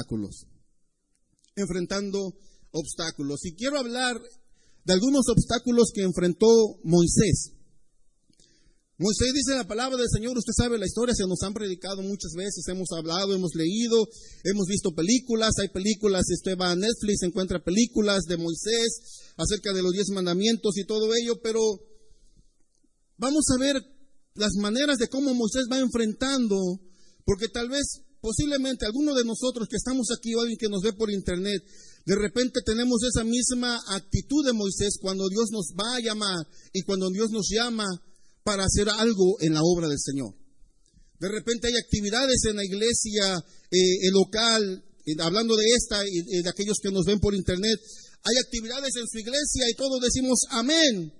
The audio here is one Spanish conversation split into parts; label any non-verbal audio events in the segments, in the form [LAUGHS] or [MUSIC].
obstáculos. Enfrentando obstáculos. Y quiero hablar de algunos obstáculos que enfrentó Moisés. Moisés dice la palabra del Señor, usted sabe la historia, se nos han predicado muchas veces, hemos hablado, hemos leído, hemos visto películas, hay películas, usted va a Netflix, encuentra películas de Moisés acerca de los diez mandamientos y todo ello, pero vamos a ver las maneras de cómo Moisés va enfrentando, porque tal vez, posiblemente, alguno de nosotros que estamos aquí o alguien que nos ve por internet, de repente tenemos esa misma actitud de Moisés cuando Dios nos va a llamar y cuando Dios nos llama para hacer algo en la obra del Señor. De repente hay actividades en la iglesia eh, local, hablando de esta y de aquellos que nos ven por internet, hay actividades en su iglesia y todos decimos amén.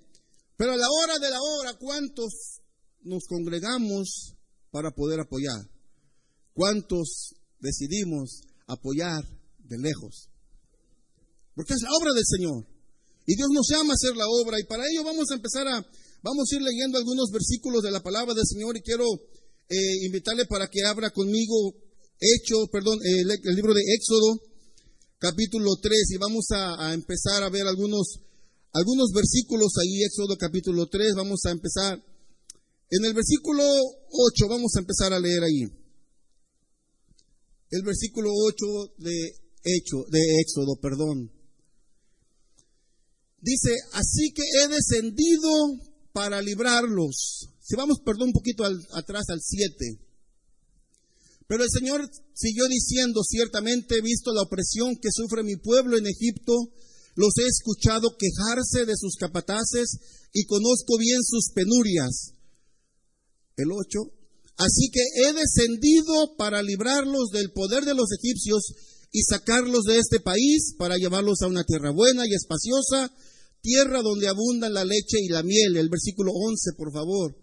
Pero a la hora de la hora, ¿cuántos nos congregamos para poder apoyar? ¿Cuántos decidimos apoyar de lejos? Porque es la obra del Señor. Y Dios nos llama a hacer la obra. Y para ello vamos a empezar a Vamos a ir leyendo algunos versículos de la palabra del Señor y quiero eh, invitarle para que abra conmigo Hecho, perdón, el, libro de Éxodo, capítulo 3, y vamos a, empezar a ver algunos, algunos versículos ahí, Éxodo capítulo 3, vamos a empezar. En el versículo 8, vamos a empezar a leer ahí. El versículo 8 de Hecho, de Éxodo, perdón. Dice, así que he descendido para librarlos. Si vamos, perdón, un poquito atrás al 7. Pero el Señor siguió diciendo, ciertamente he visto la opresión que sufre mi pueblo en Egipto, los he escuchado quejarse de sus capataces y conozco bien sus penurias. El 8. Así que he descendido para librarlos del poder de los egipcios y sacarlos de este país para llevarlos a una tierra buena y espaciosa tierra donde abundan la leche y la miel. El versículo 11, por favor.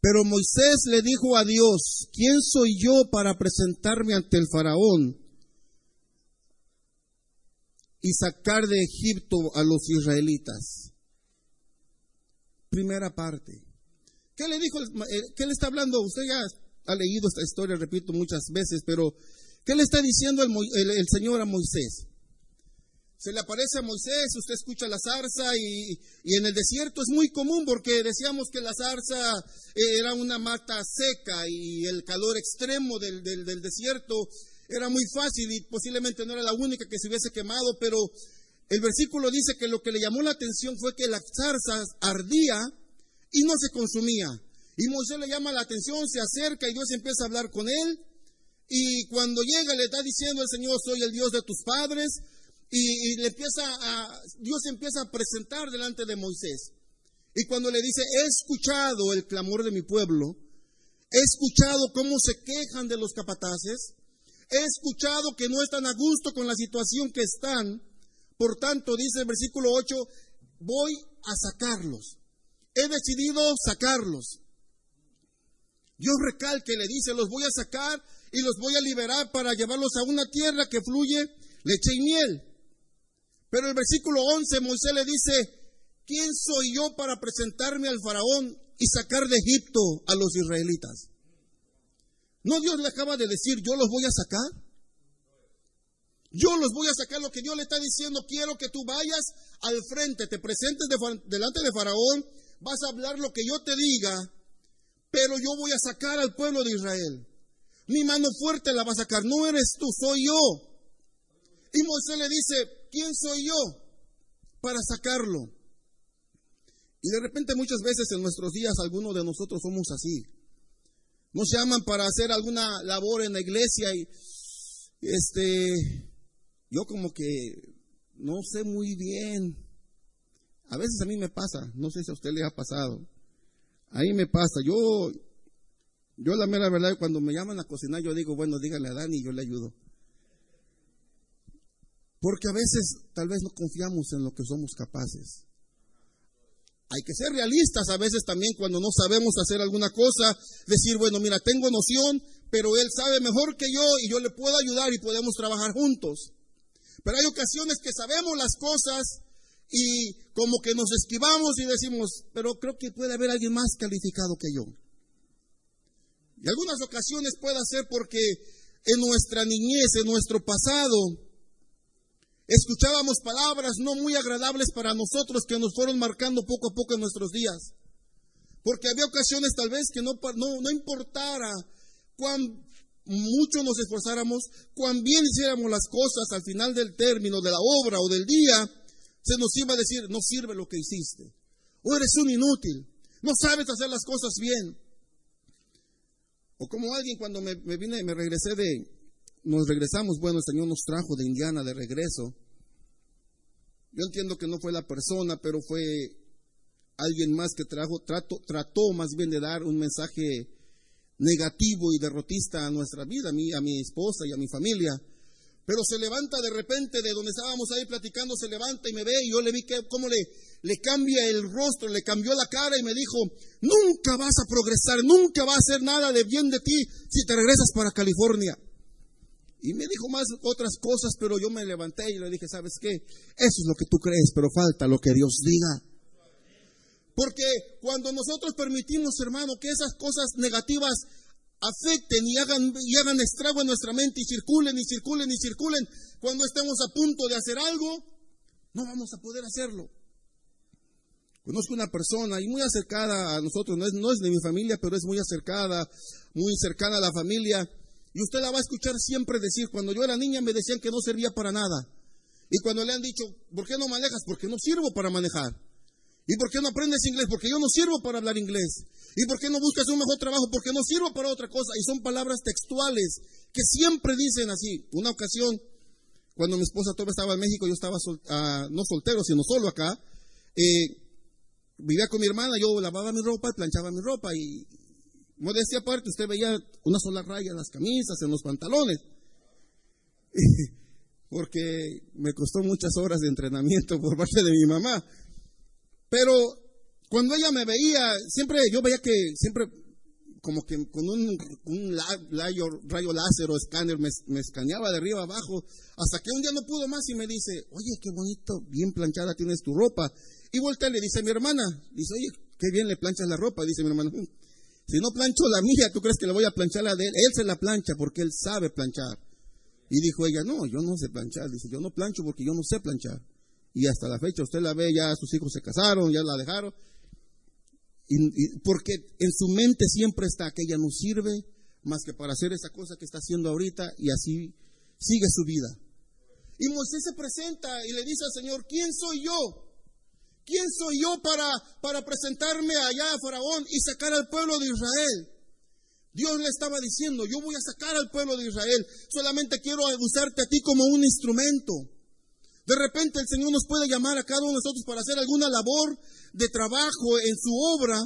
Pero Moisés le dijo a Dios, ¿quién soy yo para presentarme ante el faraón y sacar de Egipto a los israelitas? Primera parte. ¿Qué le dijo? Eh, ¿Qué le está hablando? Usted ya ha leído esta historia, repito muchas veces, pero ¿qué le está diciendo el, Señor a Moisés? se le aparece a Moisés, usted escucha la zarza y, en el desierto es muy común porque decíamos que la zarza eh, era una mata seca y el calor extremo del, desierto era muy fácil y posiblemente no era la única que se hubiese quemado, pero el versículo dice que lo que le llamó la atención fue que la zarza ardía y no se consumía. Y Moisés le llama la atención, se acerca y Dios empieza a hablar con él. Y cuando llega le está diciendo el Señor, soy el Dios de tus padres, y, le empieza a, Dios empieza a presentar delante de Moisés. Y cuando le dice, he escuchado el clamor de mi pueblo, he escuchado cómo se quejan de los capataces, he escuchado que no están a gusto con la situación que están, por tanto, dice el versículo 8, voy a sacarlos. He decidido sacarlos. Dios recalque, le dice, los voy a sacar y los voy a liberar para llevarlos a una tierra que fluye leche y miel. Pero el versículo 11 Moisés le dice, ¿quién soy yo para presentarme al faraón y sacar de Egipto a los israelitas? ¿No Dios le acaba de decir, yo los voy a sacar? Yo los voy a sacar lo que Dios le está diciendo. Quiero que tú vayas al frente, te presentes delante de Faraón, vas a hablar lo que yo te diga, pero yo voy a sacar al pueblo de Israel. Mi mano fuerte la va a sacar, no eres tú, soy yo. Y Moisés le dice, ¿quién soy yo para sacarlo? Y de repente muchas veces en nuestros días algunos de nosotros somos así. Nos llaman para hacer alguna labor en la iglesia y este yo como que no sé muy bien. A veces a mí me pasa, no sé si a usted le ha pasado. A mí me pasa. Yo yo la mera verdad cuando me llaman a cocinar yo digo, bueno, dígale a Dani y yo le ayudo. Porque a veces tal vez no confiamos en lo que somos capaces. Hay que ser realistas a veces también cuando no sabemos hacer alguna cosa, decir, bueno, mira, tengo noción, pero él sabe mejor que yo y yo le puedo ayudar y podemos trabajar juntos. Pero hay ocasiones que sabemos las cosas y como que nos esquivamos y decimos, pero creo que puede haber alguien más calificado que yo. Y algunas ocasiones puede ser porque en nuestra niñez, en nuestro pasado, escuchábamos palabras no muy agradables para nosotros que nos fueron marcando poco a poco en nuestros días. Porque había ocasiones tal vez que no, no, no importara cuán mucho nos esforzáramos, cuán bien hiciéramos las cosas al final del término de la obra o del día, se nos iba a decir, no sirve lo que hiciste, o eres un inútil, no sabes hacer las cosas bien. O como alguien cuando me, me vine, me regresé de, nos regresamos, bueno, el Señor nos trajo de Indiana de regreso. Yo entiendo que no fue la persona, pero fue alguien más que trajo, trató más bien de dar un mensaje negativo y derrotista a nuestra vida, a mí, a mi esposa y a mi familia. Pero se levanta de repente de donde estábamos ahí platicando, se levanta y me ve y yo le vi que cómo le, le cambia el rostro, le cambió la cara y me dijo, nunca vas a progresar, nunca va a hacer nada de bien de ti si te regresas para California. Y me dijo más otras cosas, pero yo me levanté y le dije, ¿sabes qué? Eso es lo que tú crees, pero falta lo que Dios diga. Porque cuando nosotros permitimos, hermano, que esas cosas negativas afecten y hagan, y hagan estrago en nuestra mente y circulen y circulen y circulen, cuando estemos a punto de hacer algo, no vamos a poder hacerlo. Conozco una persona y muy acercada a nosotros, no es, no es de mi familia, pero es muy acercada, muy cercana a la familia. Y usted la va a escuchar siempre decir, cuando yo era niña me decían que no servía para nada. Y cuando le han dicho, ¿por qué no manejas? Porque no sirvo para manejar. ¿Y por qué no aprendes inglés? Porque yo no sirvo para hablar inglés. ¿Y por qué no buscas un mejor trabajo? Porque no sirvo para otra cosa. Y son palabras textuales que siempre dicen así. Una ocasión, cuando mi esposa todavía estaba en México, yo estaba ah, no soltero, sino solo acá. Eh, vivía con mi hermana, yo lavaba mi ropa planchaba mi ropa. Y modestia aparte, usted veía una sola raya en las camisas, en los pantalones. [LAUGHS] Porque me costó muchas horas de entrenamiento por parte de mi mamá. Pero cuando ella me veía, siempre yo veía que siempre como que con un, rayo, láser o escáner me, escaneaba de arriba abajo, hasta que un día no pudo más y me dice, oye, qué bonito, bien planchada tienes tu ropa. Y voltea y le dice a mi hermana, dice, oye, qué bien le planchas la ropa, dice mi hermana, si no plancho la mía, ¿tú crees que le voy a planchar la de él? Él se la plancha porque él sabe planchar. Y dijo ella, no, yo no sé planchar, dice, yo no plancho porque yo no sé planchar. Y hasta la fecha usted la ve, ya sus hijos se casaron, ya la dejaron. Y, porque en su mente siempre está que no sirve más que para hacer esa cosa que está haciendo ahorita y así sigue su vida. Y Moisés se presenta y le dice al Señor, ¿quién soy yo? ¿Quién soy yo para, para presentarme allá a Faraón y sacar al pueblo de Israel? Dios le estaba diciendo, yo voy a sacar al pueblo de Israel, solamente quiero usarte a ti como un instrumento. De repente el Señor nos puede llamar a cada uno de nosotros para hacer alguna labor de trabajo en su obra.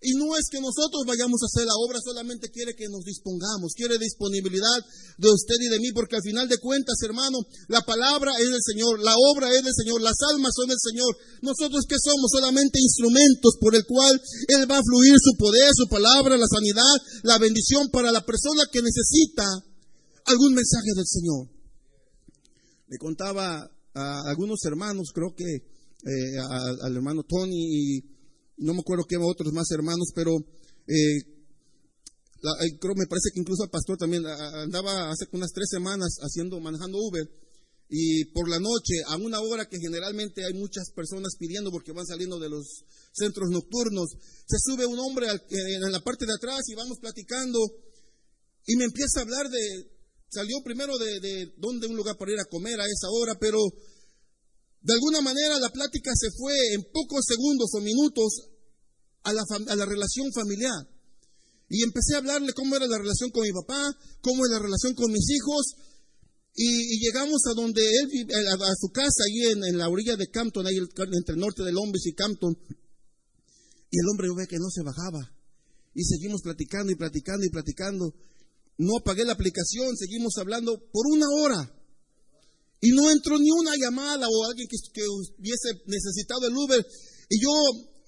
Y no es que nosotros vayamos a hacer la obra, solamente quiere que nos dispongamos, quiere disponibilidad de usted y de mí, porque al final de cuentas, hermano, la palabra es del Señor, la obra es del Señor, las almas son del Señor. Nosotros que somos solamente instrumentos por el cual Él va a fluir su poder, su palabra, la sanidad, la bendición para la persona que necesita algún mensaje del Señor. Le contaba a algunos hermanos, creo que eh, al hermano Tony y no me acuerdo qué otros más hermanos, pero eh, creo me parece que incluso el pastor también andaba hace unas tres semanas haciendo, manejando Uber y por la noche a una hora que generalmente hay muchas personas pidiendo porque van saliendo de los centros nocturnos, se sube un hombre en la parte de atrás y vamos platicando y me empieza a hablar de Salió primero de, de donde un lugar para ir a comer a esa hora, pero de alguna manera la plática se fue en pocos segundos o minutos a la, a la relación familiar. Y empecé a hablarle cómo era la relación con mi papá, cómo es la relación con mis hijos. Y, llegamos a donde él vive, a, su casa, ahí en, la orilla de Campton, ahí entre el norte de Londres y Campton. Y el hombre ve que no se bajaba. Y seguimos platicando y platicando y platicando no apagué la aplicación, seguimos hablando por una hora. Y no entró ni una llamada o alguien que, hubiese necesitado el Uber. Y yo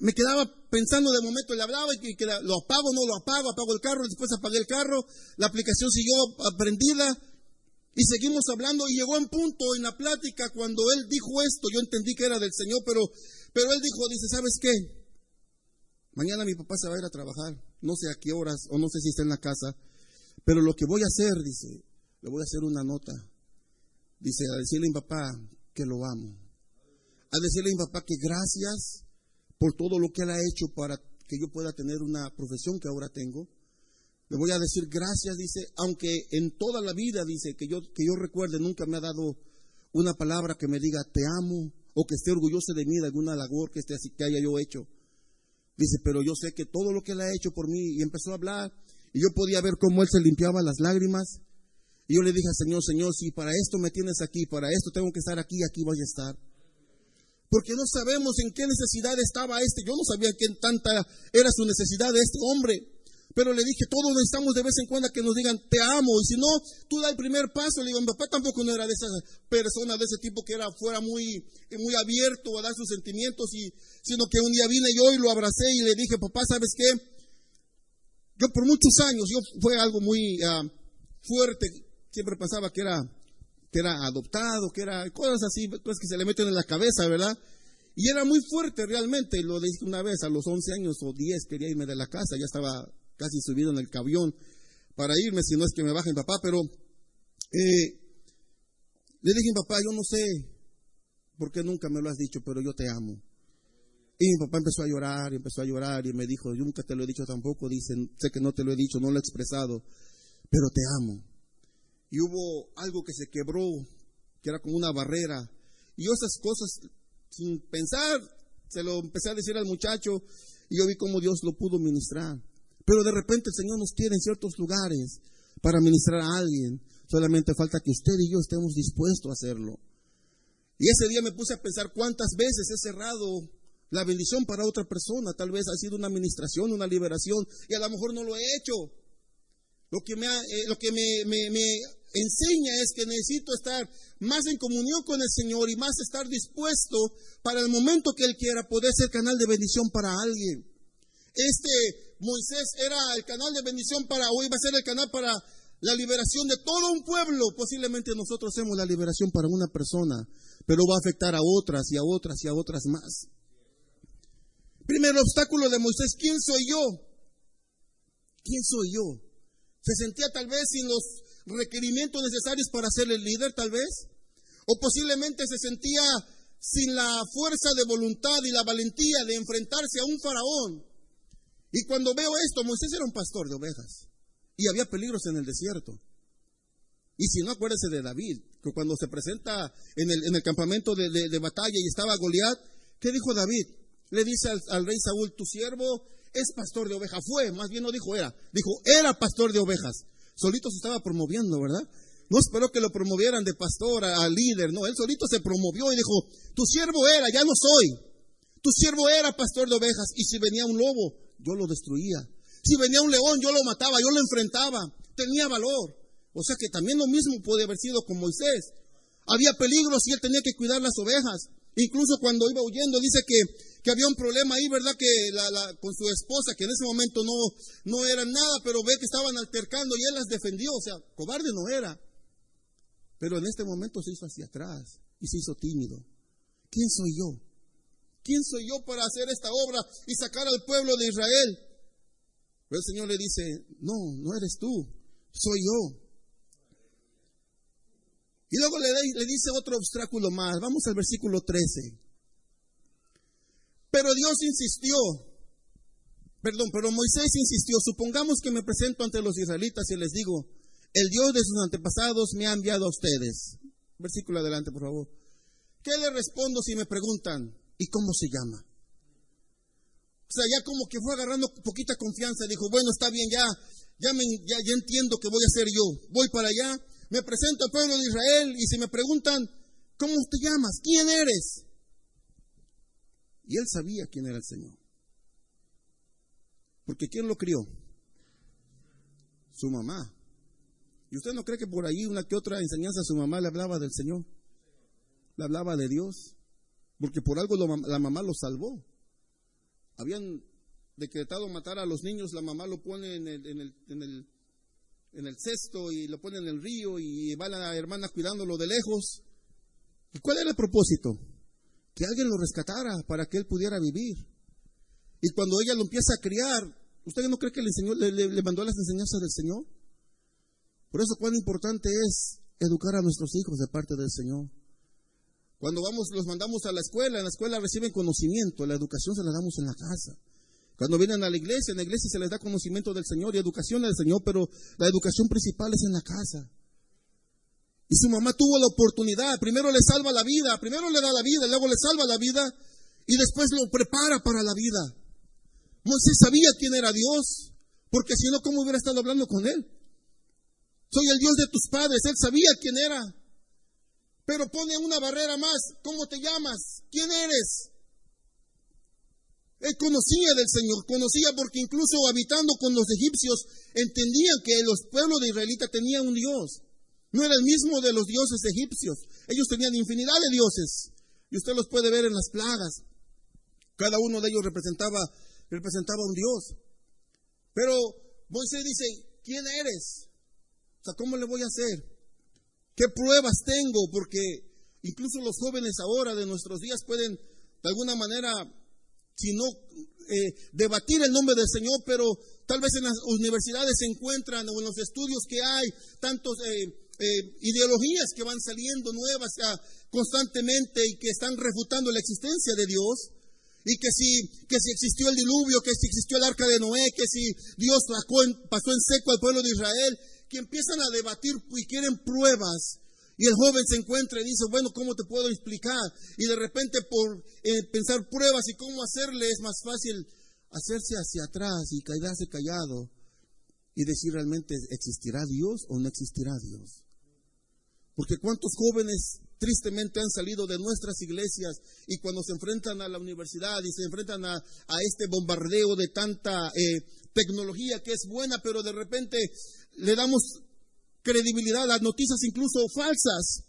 me quedaba pensando de momento, le hablaba y que lo apago, no lo apago, apago el carro, después apagué el carro, la aplicación siguió prendida y seguimos hablando y llegó un punto en la plática cuando él dijo esto, yo entendí que era del Señor, pero, pero él dijo, dice, ¿sabes qué? Mañana mi papá se va a ir a trabajar, no sé a qué horas o no sé si está en la casa, pero lo que voy a hacer, dice, le voy a hacer una nota. Dice, a decirle a mi papá que lo amo. A decirle a mi papá que gracias por todo lo que él ha hecho para que yo pueda tener una profesión que ahora tengo. Le voy a decir gracias, dice, aunque en toda la vida, dice, que yo, que yo recuerde, nunca me ha dado una palabra que me diga te amo o que esté orgulloso de mí de alguna labor que, esté que haya yo hecho. Dice, pero yo sé que todo lo que él ha hecho por mí, y empezó a hablar, y yo podía ver cómo él se limpiaba las lágrimas, y yo le dije Señor, Señor, si para esto me tienes aquí, para esto tengo que estar aquí, aquí voy a estar. Porque no sabemos en qué necesidad estaba este. Yo no sabía qué tanta era su necesidad de este hombre. Pero le dije, todos necesitamos de vez en cuando que nos digan, te amo. Y si no, tú da el primer paso. Le digo, mi papá tampoco no era de esas personas, de ese tipo que era fuera muy, muy abierto a dar sus sentimientos. Y, sino que un día vine yo y lo abracé y le dije, papá, ¿sabes qué? Yo por muchos años, yo fue algo muy ah, fuerte siempre pensaba que era, que era adoptado, que era cosas así, pues que se le meten en la cabeza, ¿verdad? Y era muy fuerte realmente, lo dije una vez, a los 11 años o 10 quería irme de la casa, ya estaba casi subido en el camión para irme, si no es que me baje mi papá, pero eh, le dije papá, yo no sé por qué nunca me lo has dicho, pero yo te amo. Y mi papá empezó a llorar, y empezó a llorar, y me dijo, yo nunca te lo he dicho tampoco, dicen, sé que no te lo he dicho, no lo he expresado, pero te amo y hubo algo que se quebró, que era como una barrera. Y esas cosas, sin pensar, se lo empecé a decir al muchacho y yo vi cómo Dios lo pudo ministrar. Pero de repente el Señor nos quiere en ciertos lugares para ministrar a alguien. Solamente falta que usted y yo estemos dispuestos a hacerlo. Y ese día me puse a pensar cuántas veces he cerrado la bendición para otra persona. Tal vez ha sido una administración, una liberación, y a lo mejor no lo he hecho. Lo que me, eh, lo que me, enseña es que necesito estar más en comunión con el Señor y más estar dispuesto para el momento que Él quiera poder ser canal de bendición para alguien. Este Moisés era el canal de bendición para, hoy va a ser el canal para la liberación de todo un pueblo. Posiblemente nosotros hacemos la liberación para una persona, pero va a afectar a otras y a otras y a otras más. Primer obstáculo de Moisés, ¿quién soy yo? ¿Quién soy yo? Se sentía tal vez sin los requerimientos necesarios para ser el líder, tal vez. O posiblemente se sentía sin la fuerza de voluntad y la valentía de enfrentarse a un faraón. Y cuando veo esto, Moisés era un pastor de ovejas y había peligros en el desierto. Y si no, acuérdese de David, que cuando se presenta en el, en el campamento de, de, batalla y estaba Goliat, ¿qué dijo David? Le dice al, rey Saúl, tu siervo es pastor de ovejas. Fue, más bien no dijo era, dijo era pastor de ovejas solito se estaba promoviendo, ¿verdad? No esperó que lo promovieran de pastor a, líder, no, él solito se promovió y dijo, tu siervo era, ya no soy. Tu siervo era pastor de ovejas y si venía un lobo, yo lo destruía. Si venía un león, yo lo mataba, yo lo enfrentaba. Tenía valor. O sea que también lo mismo puede haber sido con Moisés. Había peligros y él tenía que cuidar las ovejas. Incluso cuando iba huyendo, dice que que había un problema ahí, ¿verdad? Que la, con su esposa, que en ese momento no, no era nada, pero ve que estaban altercando y él las defendió, o sea, cobarde no era. Pero en este momento se hizo hacia atrás y se hizo tímido. ¿Quién soy yo? ¿Quién soy yo para hacer esta obra y sacar al pueblo de Israel? Pero el Señor le dice, no, no eres tú, soy yo. Y luego le, le dice otro obstáculo más. Vamos al versículo 13. Pero Dios insistió, perdón, pero Moisés insistió, supongamos que me presento ante los israelitas y les digo, el Dios de sus antepasados me ha enviado a ustedes. Versículo adelante, por favor. ¿Qué le respondo si me preguntan, ¿y cómo se llama? O sea, ya como que fue agarrando poquita confianza, dijo, bueno, está bien, ya, ya, me, ya, ya entiendo que voy a ser yo. Voy para allá, me presento al pueblo de Israel y si me preguntan, ¿cómo te llamas? ¿Quién eres? Y él sabía quién era el Señor. Porque ¿quién lo crió? Su mamá. ¿Y usted no cree que por ahí una que otra enseñanza su mamá le hablaba del Señor? Le hablaba de Dios. Porque por algo la mamá lo salvó. Habían decretado matar a los niños, la mamá lo pone en el, en el, en el, en el cesto y lo pone en el río y va la hermana cuidándolo de lejos. ¿Y cuál era el propósito? Que alguien lo rescatara para que él pudiera vivir. Y cuando ella lo empieza a criar, ¿usted no cree que le, enseñó, le, mandó las enseñanzas del Señor? Por eso cuán importante es educar a nuestros hijos de parte del Señor. Cuando vamos, los mandamos a la escuela, en la escuela reciben conocimiento, la educación se la damos en la casa. Cuando vienen a la iglesia, en la iglesia se les da conocimiento del Señor y educación del Señor, pero la educación principal es en la casa. Y su mamá tuvo la oportunidad, primero le salva la vida, primero le da la vida, luego le salva la vida y después lo prepara para la vida. Moisés sabía quién era Dios, porque si no, ¿cómo hubiera estado hablando con él? Soy el Dios de tus padres, él sabía quién era. Pero pone una barrera más. ¿Cómo te llamas? ¿Quién eres? Él conocía del Señor, conocía porque incluso habitando con los egipcios, entendían que los pueblos de Israelita tenían un Dios. No era el mismo de los dioses egipcios. Ellos tenían infinidad de dioses. Y usted los puede ver en las plagas. Cada uno de ellos representaba, representaba un Dios. Pero Moisés dice, ¿quién eres? O sea, ¿cómo le voy a hacer? ¿Qué pruebas tengo? Porque incluso los jóvenes ahora de nuestros días pueden, de alguna manera, si no eh, debatir el nombre del Señor, pero tal vez en las universidades se encuentran o en los estudios que hay tantos eh, eh, ideologías que van saliendo nuevas constantemente y que están refutando la existencia de Dios. Y que si, que si existió el diluvio, que si existió el arca de Noé, que si Dios pasó en seco al pueblo de Israel, que empiezan a debatir y quieren pruebas. Y el joven se encuentra y dice, bueno, ¿cómo te puedo explicar? Y de repente por eh, pensar pruebas y cómo hacerle es más fácil hacerse hacia atrás y quedarse callado y decir realmente, ¿existirá Dios o no existirá Dios? Porque cuántos jóvenes tristemente han salido de nuestras iglesias y cuando se enfrentan a la universidad y se enfrentan a, este bombardeo de tanta eh, tecnología que es buena, pero de repente le damos credibilidad a noticias incluso falsas.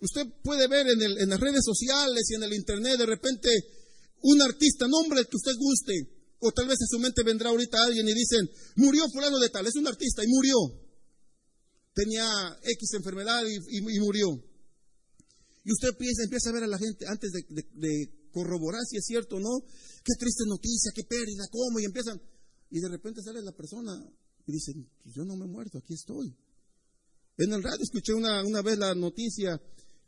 Usted puede ver en, en las redes sociales y en el internet de repente un artista, nombre que usted guste, o tal vez a su mente vendrá ahorita alguien y dicen, murió fulano de tal, es un artista y murió. Tenía X enfermedad y, murió. Y usted empieza, empieza, a ver a la gente antes de, corroborar si es cierto o no, qué triste noticia, qué pérdida, cómo, y empiezan, y de repente sale la persona y pues yo no me he muerto, aquí estoy. En el radio escuché una, una vez la noticia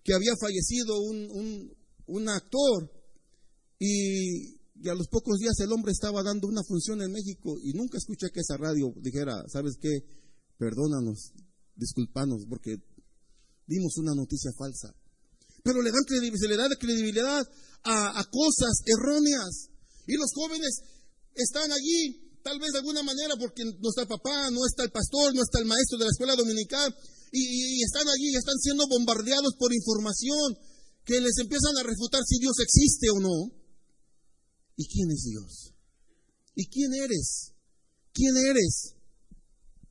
que había fallecido un, un, actor y, a los pocos días el hombre estaba dando una función en México y nunca escuché que esa radio dijera, ¿sabes qué? Perdónanos, disculpanos, porque dimos una noticia falsa. Pero le dan da credibilidad a, cosas erróneas. Y los jóvenes están allí tal vez de alguna manera porque no está el papá, no está el pastor, no está el maestro de la escuela dominical, y, están allí y están siendo bombardeados por información que les empiezan a refutar si Dios existe o no. ¿Y quién es Dios? ¿Y quién eres? ¿Quién eres?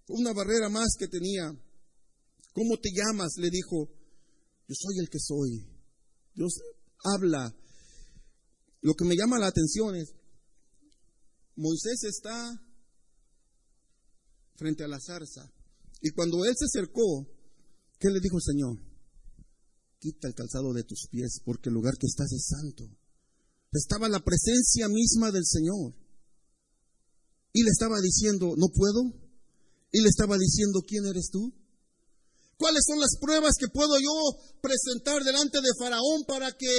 Una barrera más que tenía. ¿Cómo te llamas? Le dijo, yo soy el que soy. Dios habla. Lo que me llama la atención es, Moisés está frente a la zarza. Y cuando él se acercó, ¿qué le dijo el Señor? Quita el calzado de tus pies, porque el lugar que estás es santo. Estaba la presencia misma del Señor. Y le estaba diciendo, no puedo. Y le estaba diciendo, ¿quién eres tú? ¿Cuáles son las pruebas que puedo yo presentar delante de Faraón para que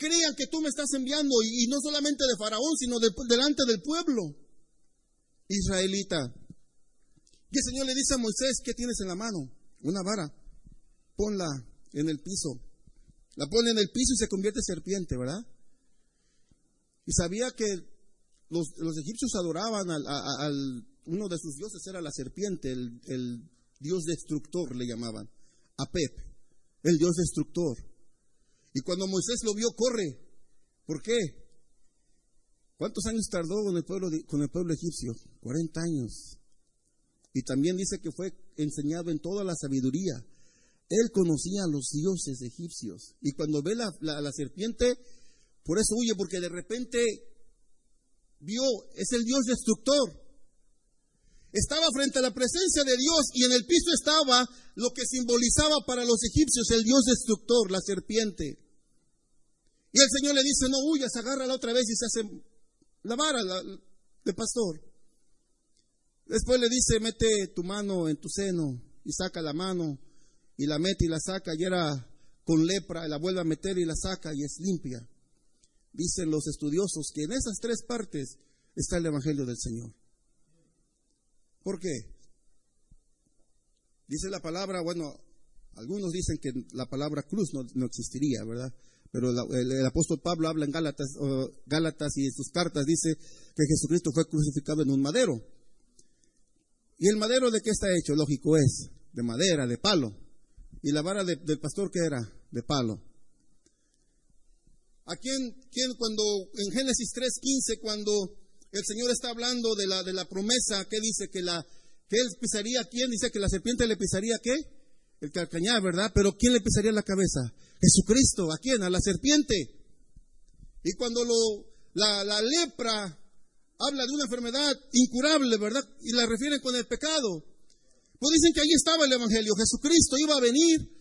crean que tú me estás enviando, y, no solamente de Faraón, sino delante del pueblo israelita. Y el Señor le dice a Moisés, ¿qué tienes en la mano? Una vara, ponla en el piso. La pone en el piso y se convierte en serpiente, ¿verdad? Y sabía que los, egipcios adoraban al, uno de sus dioses, era la serpiente, el dios destructor le llamaban, Apep, el dios destructor. Y cuando Moisés lo vio, corre. ¿Por qué? ¿Cuántos años tardó con el pueblo, con el pueblo egipcio? 40 años. Y también dice que fue enseñado en toda la sabiduría. Él conocía a los dioses egipcios. Y cuando ve la, la serpiente, por eso huye, porque de repente vio, es el Dios destructor. Estaba frente a la presencia de Dios y en el piso estaba lo que simbolizaba para los egipcios el Dios destructor, la serpiente. Y el Señor le dice, no huyas, agárrala otra vez y se hace la vara de pastor. Después le dice, mete tu mano en tu seno y saca la mano y la mete y la saca y era con lepra, la vuelve a meter y la saca y es limpia. Dicen los estudiosos que en esas tres partes está el Evangelio del Señor. ¿Por qué? Dice la palabra, bueno, algunos dicen que la palabra cruz no, existiría, ¿verdad? Pero el, apóstol Pablo habla en Gálatas, y en sus cartas dice que Jesucristo fue crucificado en un madero. ¿Y el madero de qué está hecho? Lógico es, de madera, de palo. ¿Y la vara del pastor qué era? De palo. ¿A quién, quién cuando en Génesis 3.15, cuando el Señor está hablando de la, de la promesa, ¿qué dice? Que, la, que él pisaría, ¿quién dice que la serpiente le pisaría qué? El carcañá, ¿verdad? Pero ¿quién le pisaría la cabeza? Jesucristo, ¿a quién? A la serpiente. Y cuando lo, la, la lepra habla de una enfermedad incurable, ¿verdad? Y la refieren con el pecado. Pues dicen que ahí estaba el Evangelio. Jesucristo iba a venir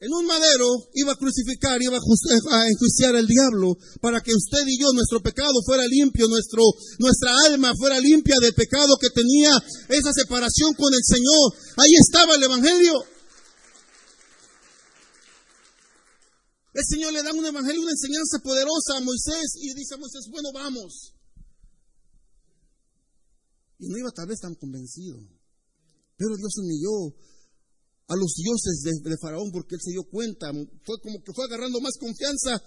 en un madero, iba a crucificar, iba a enjuiciar al diablo para que usted y yo, nuestro pecado fuera limpio, nuestro, nuestra alma fuera limpia del pecado que tenía esa separación con el Señor. Ahí estaba el Evangelio. El Señor le da un evangelio, una enseñanza poderosa a Moisés y dice a Moisés, bueno, vamos. Y no iba tal vez tan convencido. Pero Dios humilló a los dioses de, Faraón porque él se dio cuenta. Fue como que fue agarrando más confianza.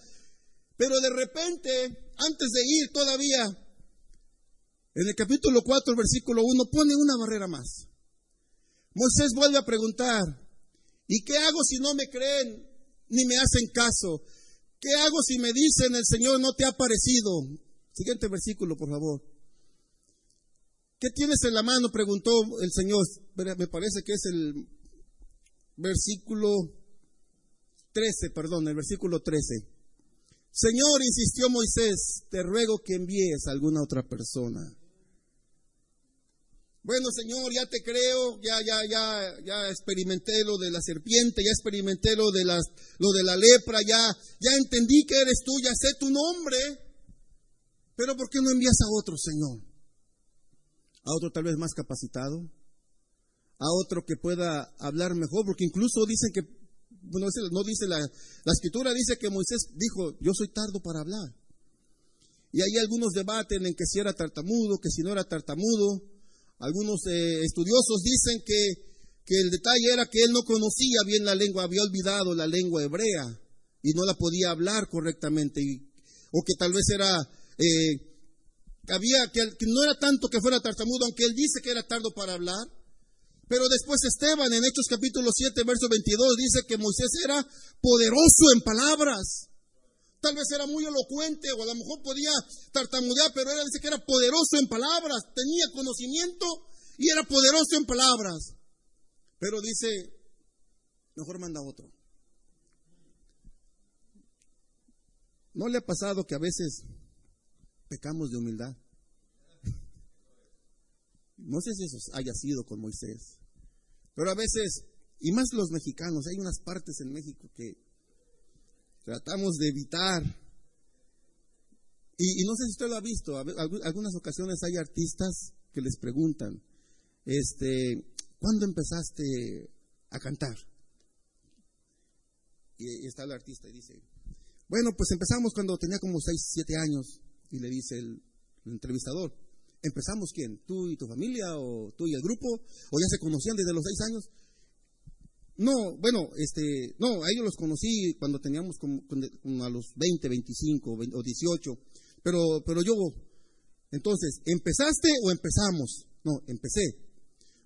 Pero de repente, antes de ir todavía, en el capítulo 4, versículo 1, pone una barrera más. Moisés vuelve a preguntar, ¿y qué hago si no me creen ni me hacen caso? ¿Qué hago si me dicen el Señor no te ha parecido? Siguiente versículo, por favor. ¿Qué tienes en la mano? preguntó el Señor. Me parece que es el versículo 13, perdón, el versículo 13. Señor, insistió Moisés, te ruego que envíes a alguna otra persona. Bueno, Señor, ya te creo, ya, ya, ya, ya experimenté lo de la serpiente, ya experimenté lo de, las, lo de la lepra, ya, ya entendí que eres tú, ya sé tu nombre, pero ¿por qué no envías a otro, Señor? a otro tal vez más capacitado, a otro que pueda hablar mejor, porque incluso dicen que, bueno, no dice la, la escritura, dice que Moisés dijo, yo soy tardo para hablar. Y ahí algunos debaten en que si era tartamudo, que si no era tartamudo. Algunos eh, estudiosos dicen que, que, el detalle era que él no conocía bien la lengua, había olvidado la lengua hebrea y no la podía hablar correctamente. o que tal vez era eh, había que, no era tanto que fuera tartamudo, aunque él dice que era tardo para hablar. Pero después Esteban en Hechos capítulo 7, verso 22 dice que Moisés era poderoso en palabras. Tal vez era muy elocuente o a lo mejor podía tartamudear, pero él dice que era poderoso en palabras, tenía conocimiento y era poderoso en palabras. Pero dice, mejor manda otro. ¿No le ha pasado que a veces pecamos de humildad. No sé si eso haya sido con Moisés, pero a veces, y más los mexicanos, hay unas partes en México que tratamos de evitar. Y, no sé si usted lo ha visto, algunas ocasiones hay artistas que les preguntan, este, ¿cuándo empezaste a cantar? Y, y está el artista y dice, bueno, pues empezamos cuando tenía como 6, 7 años. Y le dice el, entrevistador, ¿empezamos quién? ¿Tú y tu familia o tú y el grupo? ¿O ya se conocían desde los seis años? No, bueno, este, no, a ellos los conocí cuando teníamos como, a los 20, 25 o 18, pero, pero yo, entonces, ¿empezaste o empezamos? No, empecé.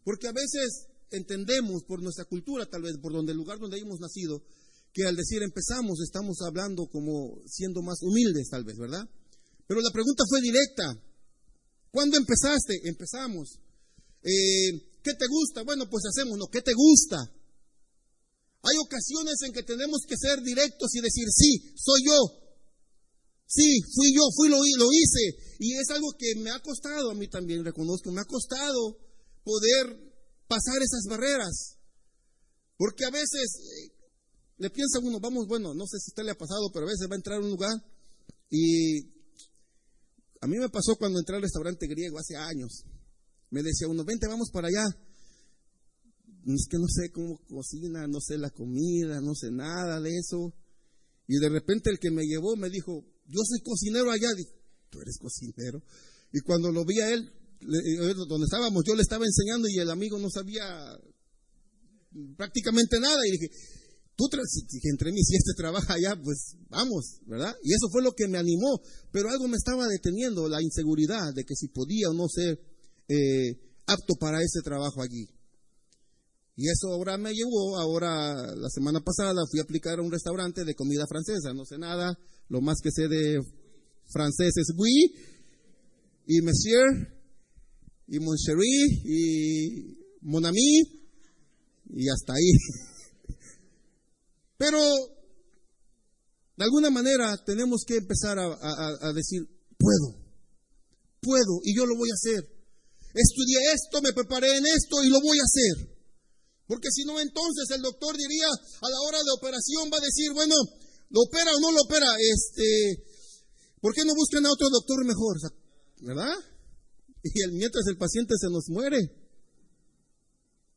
Porque a veces entendemos por nuestra cultura, tal vez por donde el lugar donde hemos nacido, que al decir empezamos estamos hablando como siendo más humildes, tal vez, ¿verdad? Pero la pregunta fue directa. ¿Cuándo empezaste? Empezamos. Eh, ¿Qué te gusta? Bueno, pues hacemos, ¿no? ¿Qué te gusta? Hay ocasiones en que tenemos que ser directos y decir, sí, soy yo. Sí, fui yo, fui, lo, lo hice. Y es algo que me ha costado, a mí también reconozco, me ha costado poder pasar esas barreras. Porque a veces eh, le piensa uno, vamos, bueno, no sé si a usted le ha pasado, pero a veces va a entrar a un lugar y a mí me pasó cuando entré al restaurante griego hace años. Me decía uno, vente, vamos para allá. Es que no sé cómo cocina, no sé la comida, no sé nada de eso. Y de repente el que me llevó me dijo, yo soy cocinero allá. Dije, tú eres cocinero. Y cuando lo vi a él, eh, donde estábamos, yo le estaba enseñando y el amigo no sabía prácticamente nada. Y dije, tú entre mí, si este trabaja allá, pues vamos, ¿verdad? Y eso fue lo que me animó. Pero algo me estaba deteniendo, la inseguridad de que si podía o no ser eh, apto para ese trabajo allí. Y eso ahora me llevó, ahora la semana pasada fui a aplicar a un restaurante de comida francesa, no sé nada, lo más que sé de francés es oui, y monsieur, y mon chéri, y mon ami, y hasta ahí. [LAUGHS] Pero, de alguna manera, tenemos que empezar a, decir, puedo, puedo, y yo lo voy a hacer. Estudié esto, me preparé en esto, y lo voy a hacer. Porque si no, entonces el doctor diría, a la hora de operación, va a decir, bueno, ¿lo opera o no lo opera? Este, ¿Por qué no buscan a otro doctor mejor? ¿Verdad? [LAUGHS] Y el, mientras el paciente se nos muere.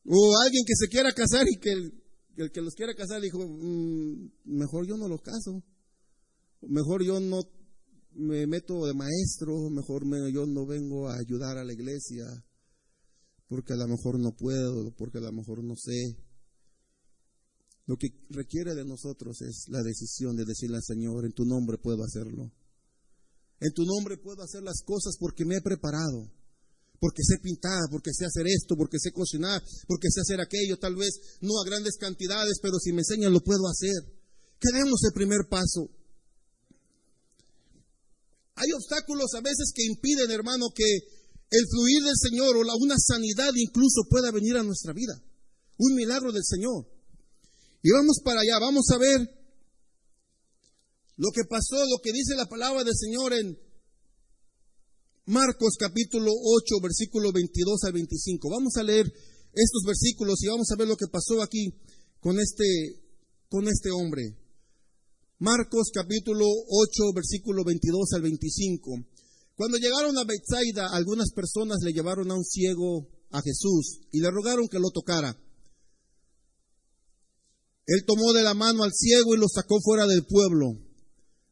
O alguien que se quiera casar y que el, que los quiera casar dijo, mm, mejor yo no lo caso, mejor yo no me meto de maestro, mejor yo no vengo a ayudar a la iglesia, porque a lo mejor no puedo, porque a lo mejor no sé. Lo que requiere de nosotros es la decisión de decirle al Señor, en tu nombre puedo hacerlo. En tu nombre puedo hacer las cosas porque me he preparado porque sé pintar, porque sé hacer esto, porque sé cocinar, porque sé hacer aquello, tal vez no a grandes cantidades, pero si me enseñan lo puedo hacer. Que demos el primer paso. Hay obstáculos a veces que impiden, hermano, que el fluir del Señor o la, una sanidad incluso pueda venir a nuestra vida. Un milagro del Señor. Y vamos para allá, vamos a ver lo que pasó, lo que dice la palabra del Señor en Marcos capítulo 8, versículo 22 al 25. Vamos a leer estos versículos y vamos a ver lo que pasó aquí con este, con este hombre. Marcos capítulo 8, versículo 22 al 25. Cuando llegaron a Bethsaida, algunas personas le llevaron a un ciego a Jesús y le rogaron que lo tocara. Él tomó de la mano al ciego y lo sacó fuera del pueblo.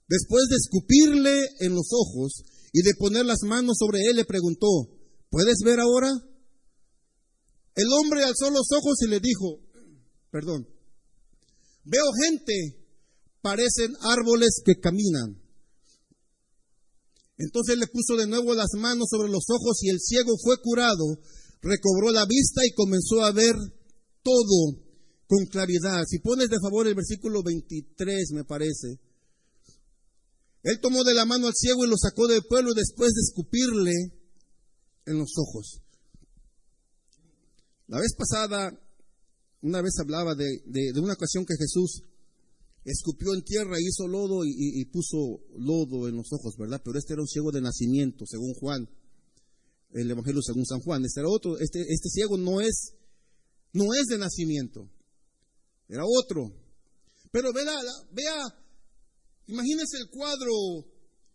Después de escupirle en los ojos, y de poner las manos sobre él le preguntó, ¿puedes ver ahora? El hombre alzó los ojos y le dijo, perdón, veo gente, parecen árboles que caminan. Entonces le puso de nuevo las manos sobre los ojos y el ciego fue curado, recobró la vista y comenzó a ver todo con claridad. Si pones de favor el versículo 23, me parece. Él tomó de la mano al ciego y lo sacó del pueblo después de escupirle en los ojos. La vez pasada, una vez hablaba de, una ocasión que Jesús escupió en tierra, hizo lodo y, puso lodo en los ojos, ¿verdad? Pero este era un ciego de nacimiento, según Juan, el Evangelio según San Juan. Este era otro, este, este ciego no es, no es de nacimiento, era otro. Pero vea, vea Imagínese el cuadro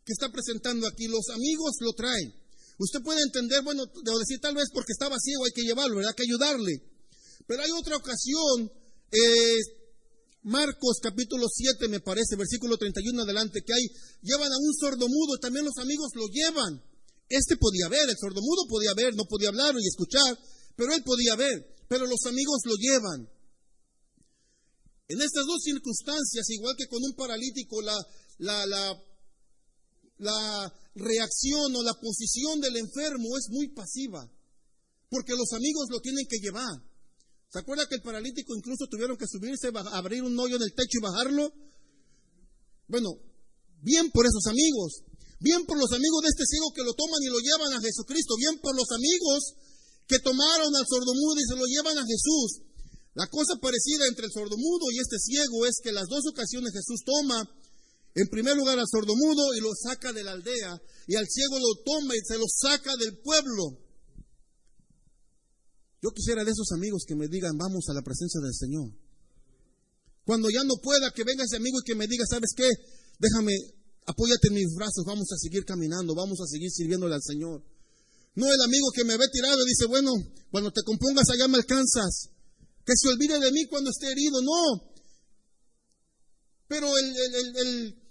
que está presentando aquí. Los amigos lo traen. Usted puede entender, bueno, debo decir tal vez porque estaba ciego hay que llevarlo, hay que ayudarle. Pero hay otra ocasión, eh, Marcos capítulo 7 me parece, versículo 31 adelante, que hay, llevan a un sordomudo, también los amigos lo llevan. Este podía ver, el sordomudo podía ver, no podía hablar y escuchar, pero él podía ver, pero los amigos lo llevan. En estas dos circunstancias, igual que con un paralítico, la, la, reacción o la posición del enfermo es muy pasiva, porque los amigos lo tienen que llevar. ¿Se acuerda que el paralítico incluso tuvieron que subirse, abrir un hoyo en el techo y bajarlo? Bueno, bien por esos amigos, bien por los amigos de este ciego que lo toman y lo llevan a Jesucristo, bien por los amigos que tomaron al sordomudo y se lo llevan a Jesús. La cosa parecida entre el sordomudo y este ciego es que las dos ocasiones Jesús toma en primer lugar al sordomudo y lo saca de la aldea y al ciego lo toma y se lo saca del pueblo. Yo quisiera de esos amigos que me digan, vamos a la presencia del Señor. Cuando ya no pueda, que venga ese amigo y que me diga, ¿sabes qué? Déjame, apóyate en mis brazos, vamos a seguir caminando, vamos a seguir sirviéndole al Señor. No el amigo que me ve tirado y dice, bueno, cuando te compongas allá me alcanzas. Que se olvide de mí cuando esté herido. No. Pero el, el,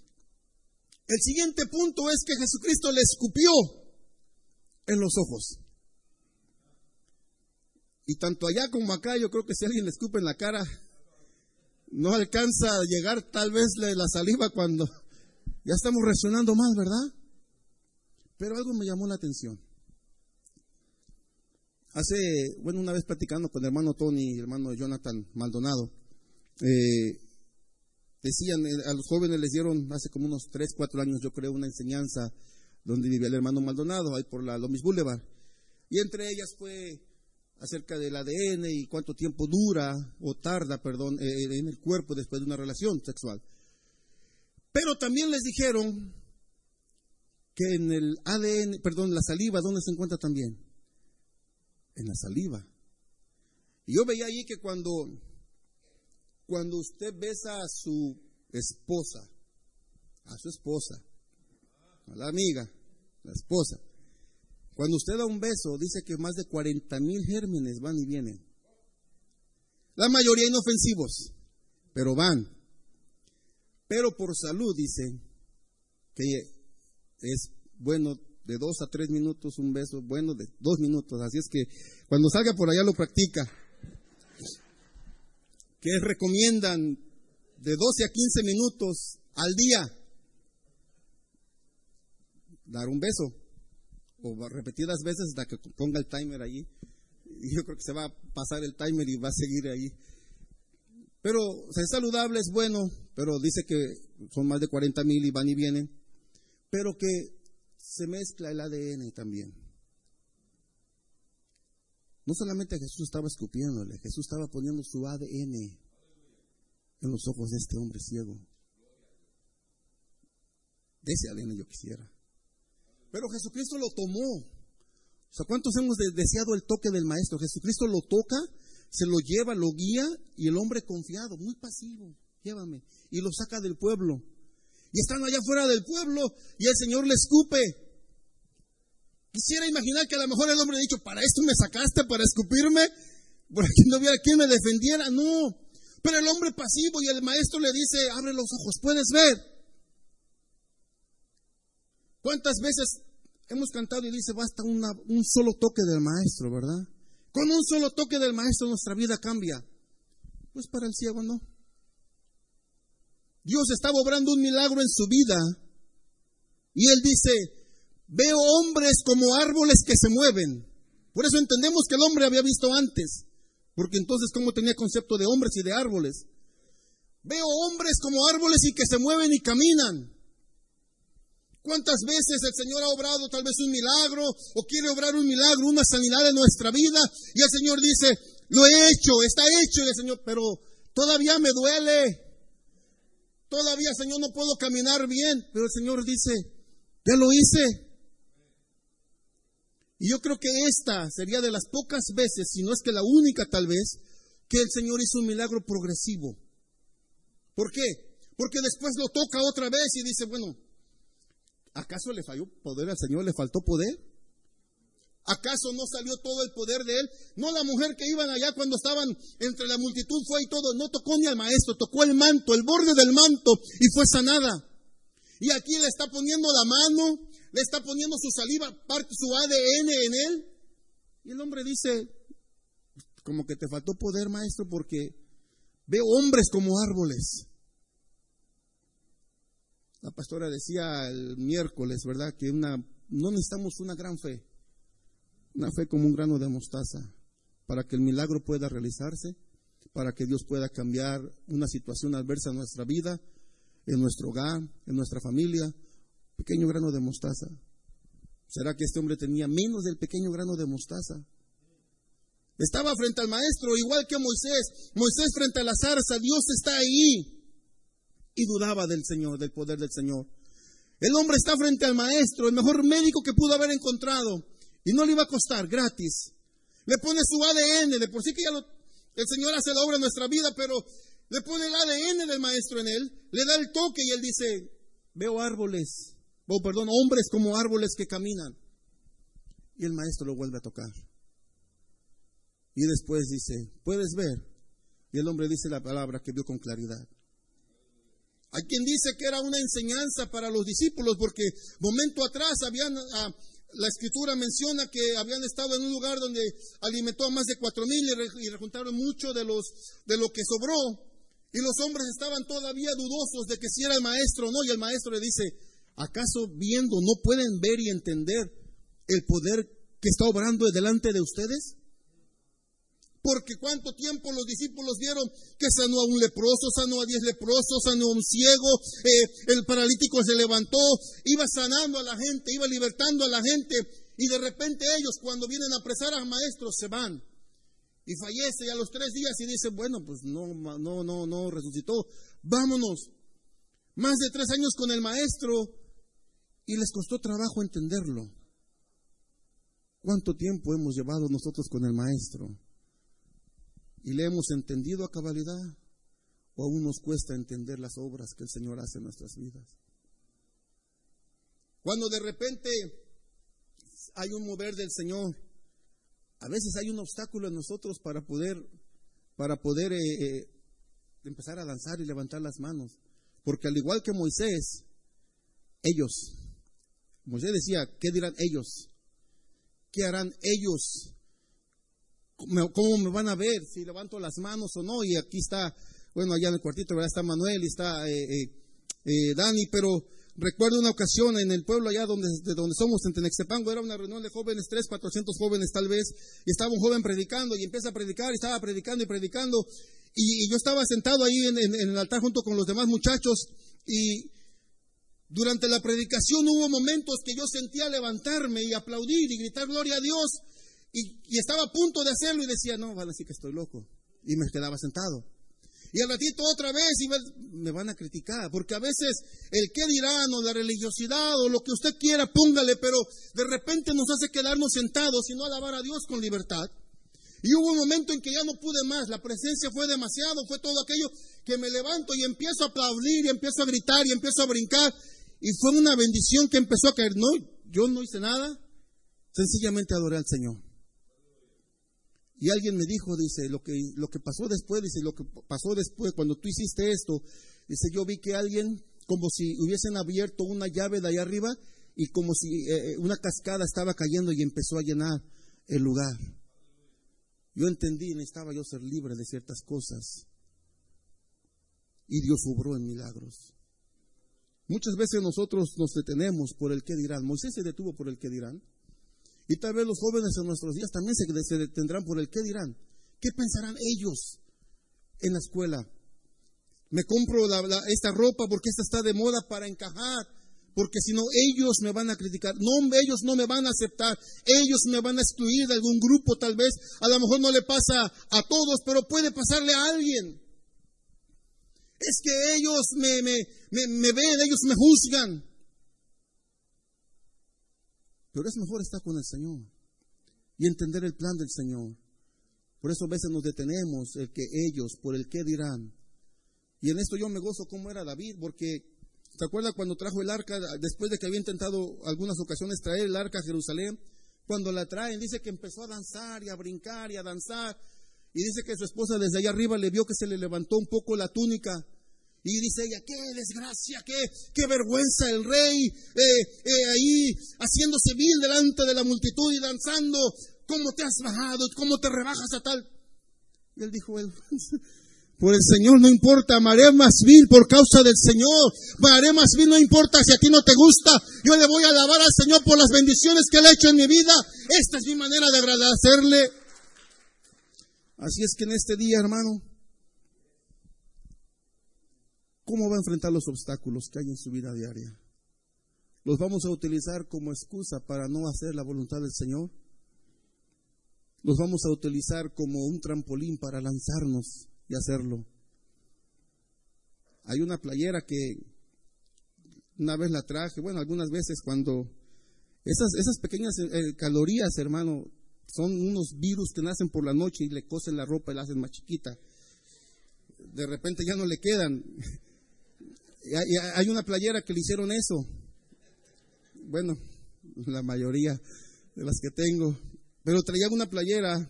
el siguiente punto es que Jesucristo le escupió en los ojos. Y tanto allá como acá, yo creo que si alguien le escupe en la cara, no alcanza a llegar tal vez la saliva cuando ya estamos reaccionando más, ¿verdad? Pero algo me llamó la atención. Hace, bueno, una vez platicando con el hermano Tony y el hermano Jonathan Maldonado, eh, decían, eh, a los jóvenes les dieron hace como unos 3, 4 años, yo creo, una enseñanza donde vivía el hermano Maldonado, ahí por la Lomis Boulevard. Y entre ellas fue acerca del ADN y cuánto tiempo dura o tarda, perdón, eh, en el cuerpo después de una relación sexual. Pero también les dijeron que en el ADN, perdón, la saliva, ¿dónde se encuentra también? En la saliva. Y yo veía ahí que cuando, cuando usted besa a su esposa, a su esposa, a la amiga, la esposa, cuando usted da un beso, dice que más de 40 mil gérmenes van y vienen. La mayoría inofensivos, pero van. Pero por salud dice que es bueno de dos a tres minutos un beso, bueno de dos minutos. Así es que cuando salga por allá lo practica. Que recomiendan de 12 a 15 minutos al día dar un beso o repetidas veces hasta que ponga el timer allí. Y yo creo que se va a pasar el timer y va a seguir ahí. Pero ser saludable es bueno, pero dice que son más de 40 mil y van y vienen. Pero que se mezcla el ADN también. No solamente Jesús estaba escupiéndole, Jesús estaba poniendo su ADN en los ojos de este hombre ciego. De ese ADN yo quisiera. Pero Jesucristo lo tomó. O sea, ¿cuántos hemos deseado el toque del Maestro? Jesucristo lo toca, se lo lleva, lo guía y el hombre confiado, muy pasivo, llévame, y lo saca del pueblo. Y están allá fuera del pueblo y el Señor le escupe. Quisiera imaginar que a lo mejor el hombre ha dicho, para esto me sacaste, para escupirme, por aquí no había quien me defendiera. No, pero el hombre pasivo y el maestro le dice, abre los ojos, puedes ver. ¿Cuántas veces hemos cantado y dice, basta un solo toque del maestro, ¿verdad? Con un solo toque del maestro nuestra vida cambia. Pues para el ciego no. Dios estaba obrando un milagro en su vida y él dice, veo hombres como árboles que se mueven. Por eso entendemos que el hombre había visto antes, porque entonces cómo tenía concepto de hombres y de árboles. Veo hombres como árboles y que se mueven y caminan. ¿Cuántas veces el Señor ha obrado tal vez un milagro o quiere obrar un milagro, una sanidad en nuestra vida? Y el Señor dice, lo he hecho, está hecho. Y el Señor, pero todavía me duele. Todavía, Señor, no puedo caminar bien. Pero el Señor dice, ya lo hice. Y yo creo que esta sería de las pocas veces, si no es que la única tal vez, que el Señor hizo un milagro progresivo. ¿Por qué? Porque después lo toca otra vez y dice, bueno, ¿Acaso le falló poder al Señor? ¿Le faltó poder? ¿Acaso no salió todo el poder de él? No la mujer que iban allá cuando estaban entre la multitud fue y todo, no tocó ni al maestro, tocó el manto, el borde del manto y fue sanada. Y aquí le está poniendo la mano, le está poniendo su saliva, parte su ADN en él. Y el hombre dice, como que te faltó poder, maestro, porque veo hombres como árboles. La pastora decía el miércoles, ¿verdad? Que una, no necesitamos una gran fe, una fe como un grano de mostaza, para que el milagro pueda realizarse, para que Dios pueda cambiar una situación adversa en nuestra vida, en nuestro hogar, en nuestra familia. Pequeño grano de mostaza. ¿Será que este hombre tenía menos del pequeño grano de mostaza? Estaba frente al maestro, igual que Moisés. Moisés frente a la zarza, Dios está ahí y dudaba del Señor, del poder del Señor. El hombre está frente al maestro, el mejor médico que pudo haber encontrado, y no le iba a costar, gratis. Le pone su ADN, de por sí que ya el Señor hace la obra en nuestra vida, pero le pone el ADN del maestro en él, le da el toque y él dice, veo árboles, o perdón, hombres como árboles que caminan. Y el maestro lo vuelve a tocar. Y después dice, ¿puedes ver? Y el hombre dice la palabra que vio con claridad. Hay quien dice que era una enseñanza para los discípulos porque momento atrás habían, ah, la escritura menciona que habían estado en un lugar donde alimentó a más de cuatro mil y rejuntaron mucho de, los, de lo que sobró. Y los hombres estaban todavía dudosos de que si era el maestro o no. Y el maestro le dice, ¿acaso viendo no pueden ver y entender el poder que está obrando delante de ustedes? Porque cuánto tiempo los discípulos vieron que sanó a un leproso, sanó a diez leprosos, sanó a un ciego, eh, el paralítico se levantó, iba sanando a la gente, iba libertando a la gente, y de repente ellos cuando vienen a apresar al maestro se van y fallece y a los tres días y dice, bueno, pues no, no, no, no resucitó, vámonos. Más de tres años con el maestro y les costó trabajo entenderlo. ¿Cuánto tiempo hemos llevado nosotros con el maestro? ¿Y le hemos entendido a cabalidad? ¿O aún nos cuesta entender las obras que el Señor hace en nuestras vidas? Cuando de repente hay un mover del Señor, a veces hay un obstáculo en nosotros para poder, para poder eh, eh, empezar a danzar y levantar las manos. Porque al igual que Moisés, ellos, Moisés decía, ¿qué dirán ellos? ¿Qué harán ellos? ¿Cómo me van a ver si levanto las manos o no? Y aquí está, bueno, allá en el cuartito ¿verdad? está Manuel y está eh, Dani, pero Recuerdo una ocasión en el pueblo allá donde, de donde somos, en Tenextepango, era una reunión de jóvenes, tres, cuatrocientos jóvenes tal vez, y estaba un joven predicando y empieza a predicar y estaba predicando y predicando, y, yo estaba sentado ahí en, el altar junto con los demás muchachos, y durante la predicación hubo momentos que yo sentía levantarme y aplaudir y gritar gloria a Dios, y, estaba a punto de hacerlo y decía, no, van a decir que estoy loco, y me quedaba sentado. Y al ratito otra vez me van a criticar, porque a veces el qué dirán o la religiosidad o lo que usted quiera, póngale, pero de repente nos hace quedarnos sentados y no alabar a Dios con libertad. Y hubo un momento en que ya no pude más, la presencia fue demasiado, fue todo aquello que me levanto y empiezo a aplaudir y empiezo a gritar y empiezo a brincar. Y fue una bendición que empezó a caer. No, yo no hice nada, sencillamente adoré al Señor. Y alguien me dijo, dice, lo que, lo que pasó después, dice, lo que pasó después, cuando tú hiciste esto, dice, yo vi que alguien, como si hubiesen abierto una llave de allá arriba y como si eh, eh, una cascada estaba cayendo y empezó a llenar el lugar. Yo entendí, necesitaba yo ser libre de ciertas cosas. Y Dios obró en milagros. Muchas veces nosotros nos detenemos por el que dirán. Moisés se detuvo por el que dirán. Y tal vez los jóvenes en nuestros días también se, detendrán por el qué dirán. ¿Qué pensarán ellos en la escuela? Me compro esta ropa porque esta está de moda para encajar, porque si no ellos me van a criticar, no ellos no me van a aceptar, ellos me van a excluir de algún grupo tal vez, a lo mejor no le pasa a todos, pero puede pasarle a alguien. Es que ellos me, me, me ven, ellos me juzgan. Pero es mejor estar con el Señor y entender el plan del Señor. Por eso a veces nos detenemos el que ellos, por el que dirán. Y en esto yo me gozo como era David, porque ¿te acuerdas cuando trajo el arca, después de que había intentado algunas ocasiones traer el arca a Jerusalén? Cuando la traen, dice que empezó a danzar y a brincar y a danzar. Y dice que su esposa desde allá arriba le vio que se le levantó un poco la túnica. Y dice ella, qué desgracia, qué, qué vergüenza el rey eh, eh, ahí haciéndose vil delante de la multitud y danzando, ¿cómo te has bajado? ¿Cómo te rebajas a tal? Y él dijo, él, [LAUGHS] por el Señor no importa, amaré más vil por causa del Señor, amaré más vil no importa si a ti no te gusta, yo le voy a alabar al Señor por las bendiciones que Él ha hecho en mi vida, esta es mi manera de agradecerle. Así es que en este día, hermano, ¿Cómo va a enfrentar los obstáculos que hay en su vida diaria? ¿Los vamos a utilizar como excusa para no hacer la voluntad del Señor? ¿Los vamos a utilizar como un trampolín para lanzarnos y hacerlo? Hay una playera que una vez la traje, bueno, algunas veces cuando esas, esas pequeñas eh, calorías, hermano, son unos virus que nacen por la noche y le cosen la ropa y la hacen más chiquita. De repente ya no le quedan. Hay una playera que le hicieron eso. Bueno, la mayoría. de las que tengo. Pero traía una playera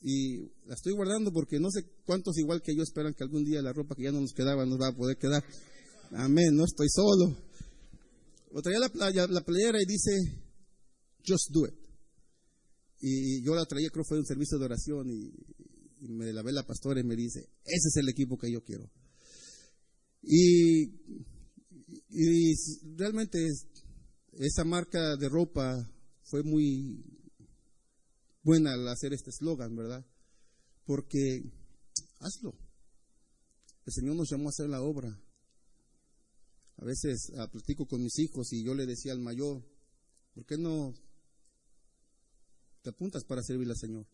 y la estoy guardando porque no sé cuántos igual que yo esperan que algún día la ropa que ya no nos quedaba nos va a poder quedar. Amén, no estoy solo. O traía la, playa, la playera y dice, just do it. Y yo la traía, creo fue un servicio de oración y, me la ve la pastora y me dice, ese es el equipo que yo quiero. Y, y realmente esa marca de ropa fue muy buena al hacer este eslogan, ¿verdad? Porque hazlo. El Señor nos llamó a hacer la obra. A veces ah, platico con mis hijos y yo le decía al mayor, ¿por qué no te apuntas para servir al Señor?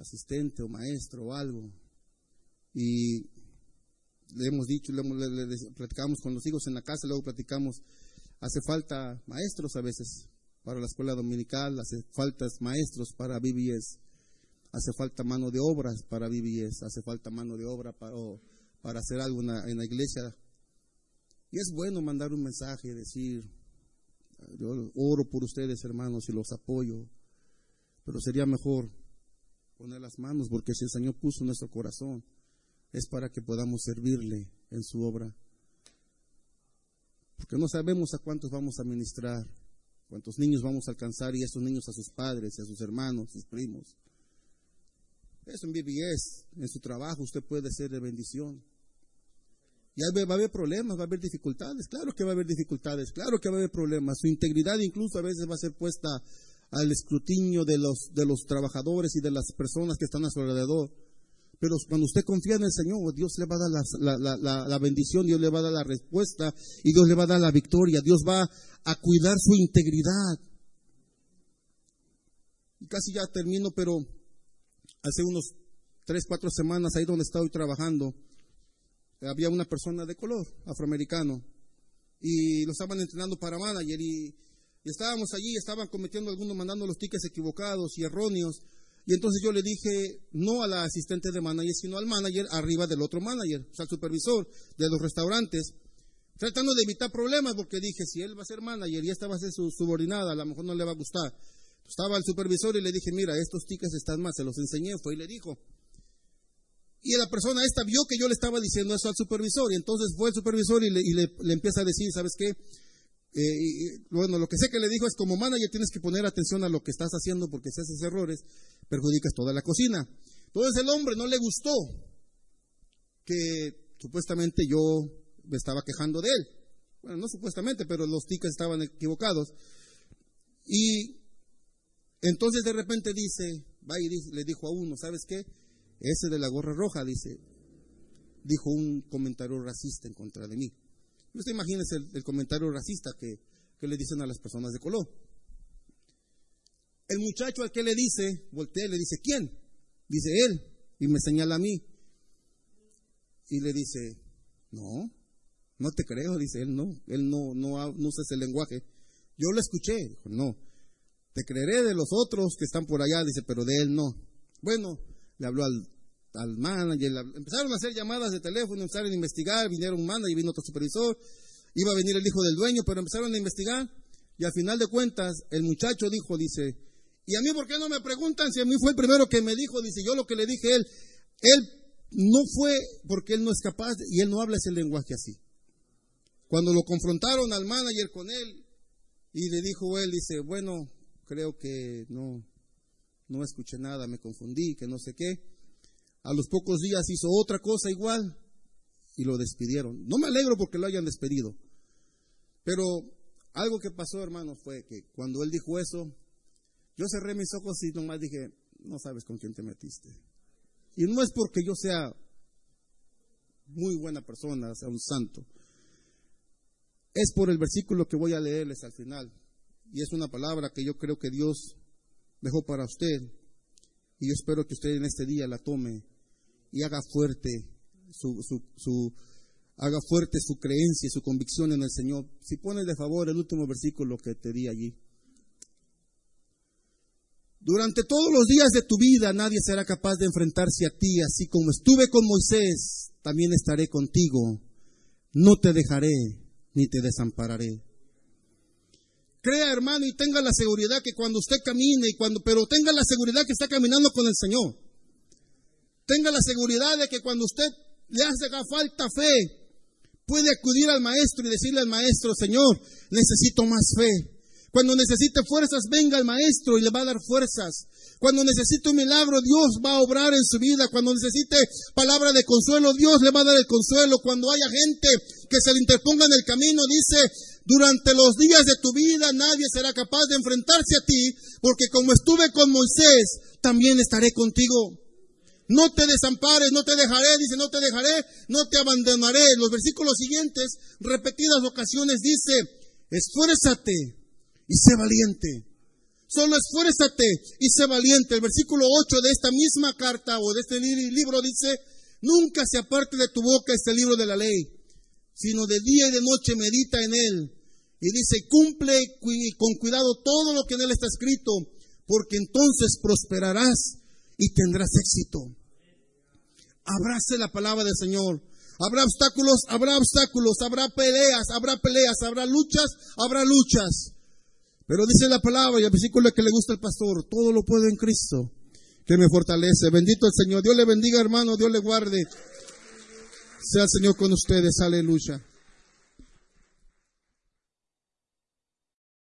Asistente o maestro o algo. Y le hemos dicho, le, platicamos con los hijos en la casa, luego platicamos, hace falta maestros a veces para la escuela dominical, hace falta maestros para BBS, hace falta mano de obras para BBS, hace falta mano de obra para, para hacer algo en la, iglesia. Y es bueno mandar un mensaje y decir, yo oro por ustedes hermanos y los apoyo, pero sería mejor poner las manos porque si el Señor puso nuestro corazón es para que podamos servirle en su obra. Porque no sabemos a cuántos vamos a ministrar cuántos niños vamos a alcanzar y estos niños a sus padres, a sus hermanos, sus primos. Eso en BBS, en su trabajo, usted puede ser de bendición. Y va a haber problemas, va a haber dificultades, claro que va a haber dificultades, claro que va a haber problemas. Su integridad incluso a veces va a ser puesta al escrutinio de los, de los trabajadores y de las personas que están a su alrededor. Pero cuando usted confía en el Señor, Dios le va a dar la, bendición, Dios le va a dar la respuesta y Dios le va a dar la victoria. Dios va a cuidar su integridad. Y casi ya termino, pero hace unos tres, cuatro semanas, ahí donde estoy trabajando, había una persona de color, afroamericano, y lo estaban entrenando para manager y, y estábamos allí, estaban cometiendo algunos, mandando los tickets equivocados y erróneos. Y entonces yo le dije no a la asistente de manager, sino al manager arriba del otro manager, o sea, al supervisor de los restaurantes, tratando de evitar problemas, porque dije, si él va a ser manager y esta va a ser su subordinada, a lo mejor no le va a gustar. Estaba el supervisor y le dije, mira, estos tickets están mal, se los enseñé, fue y le dijo. Y la persona esta vio que yo le estaba diciendo eso al supervisor, y entonces fue el supervisor y le, le empieza a decir, ¿sabes qué? Eh, bueno, lo que sé que le dijo es como manager tienes que poner atención a lo que estás haciendo porque si haces errores perjudicas toda la cocina. Entonces el hombre no le gustó que supuestamente yo me estaba quejando de él. Bueno, no supuestamente, pero los tickets estaban equivocados. Y entonces de repente dice, va y le dijo a uno, ¿sabes qué? Ese de la gorra roja, dice, dijo un comentario racista en contra de mí. Usted imagínese el, comentario racista que, le dicen a las personas de color. El muchacho al que le dice, voltea le dice, ¿quién? Dice él, y me señala a mí. Y le dice, no, no te creo, dice él, no, él no, no, no usa ese lenguaje. Yo lo escuché, dijo, no, te creeré de los otros que están por allá, dice, pero de él no. Bueno, le habló al al manager, empezaron a hacer llamadas de teléfono, empezaron a investigar, vinieron un manager, vino otro supervisor, iba a venir el hijo del dueño, pero empezaron a investigar y al final de cuentas el muchacho dijo, dice, ¿y a mí por qué no me preguntan si a mí fue el primero que me dijo? Dice, yo lo que le dije a él, él no fue porque él no es capaz y él no habla ese lenguaje así. Cuando lo confrontaron al manager con él y le dijo él, dice, bueno, creo que no, no escuché nada, me confundí, que no sé qué. A los pocos días hizo otra cosa igual y lo despidieron. No me alegro porque lo hayan despedido. Pero algo que pasó, hermano, fue que cuando él dijo eso, yo cerré mis ojos y nomás dije, no sabes con quién te metiste. Y no es porque yo sea muy buena persona, sea un santo. Es por el versículo que voy a leerles al final. Y es una palabra que yo creo que Dios dejó para usted. Y yo espero que usted en este día la tome y haga fuerte su, su, haga fuerte su creencia y su convicción en el Señor. Si pones de favor el último versículo que te di allí. Durante todos los días de tu vida nadie será capaz de enfrentarse a ti, así como estuve con Moisés, también estaré contigo. No te dejaré ni te desampararé. Crea, hermano, y tenga la seguridad que cuando usted camine y cuando, pero tenga la seguridad que está caminando con el Señor. Tenga la seguridad de que cuando usted le hace falta fe, puede acudir al maestro y decirle al maestro, Señor, necesito más fe. Cuando necesite fuerzas, venga el maestro y le va a dar fuerzas. Cuando necesite un milagro, Dios va a obrar en su vida. Cuando necesite palabra de consuelo, Dios le va a dar el consuelo. Cuando haya gente que se le interponga en el camino, dice, durante los días de tu vida nadie será capaz de enfrentarse a ti, porque como estuve con Moisés, también estaré contigo. No te desampares, no te dejaré, dice, no te dejaré, no te abandonaré. Los versículos siguientes, repetidas ocasiones, dice, esfuérzate y sé valiente. Solo esfuérzate y sé valiente. El versículo 8 de esta misma carta o de este libro dice, nunca se aparte de tu boca este libro de la ley, sino de día y de noche medita en él. Y dice, cumple con cuidado todo lo que en él está escrito, porque entonces prosperarás y tendrás éxito. Abrace la palabra del Señor. Habrá obstáculos, habrá obstáculos, habrá peleas, habrá peleas, habrá luchas, habrá luchas. Pero dice la palabra y el versículo que le gusta al pastor, todo lo puedo en Cristo, que me fortalece. Bendito el Señor. Dios le bendiga, hermano, Dios le guarde. Sea el Señor con ustedes. Aleluya.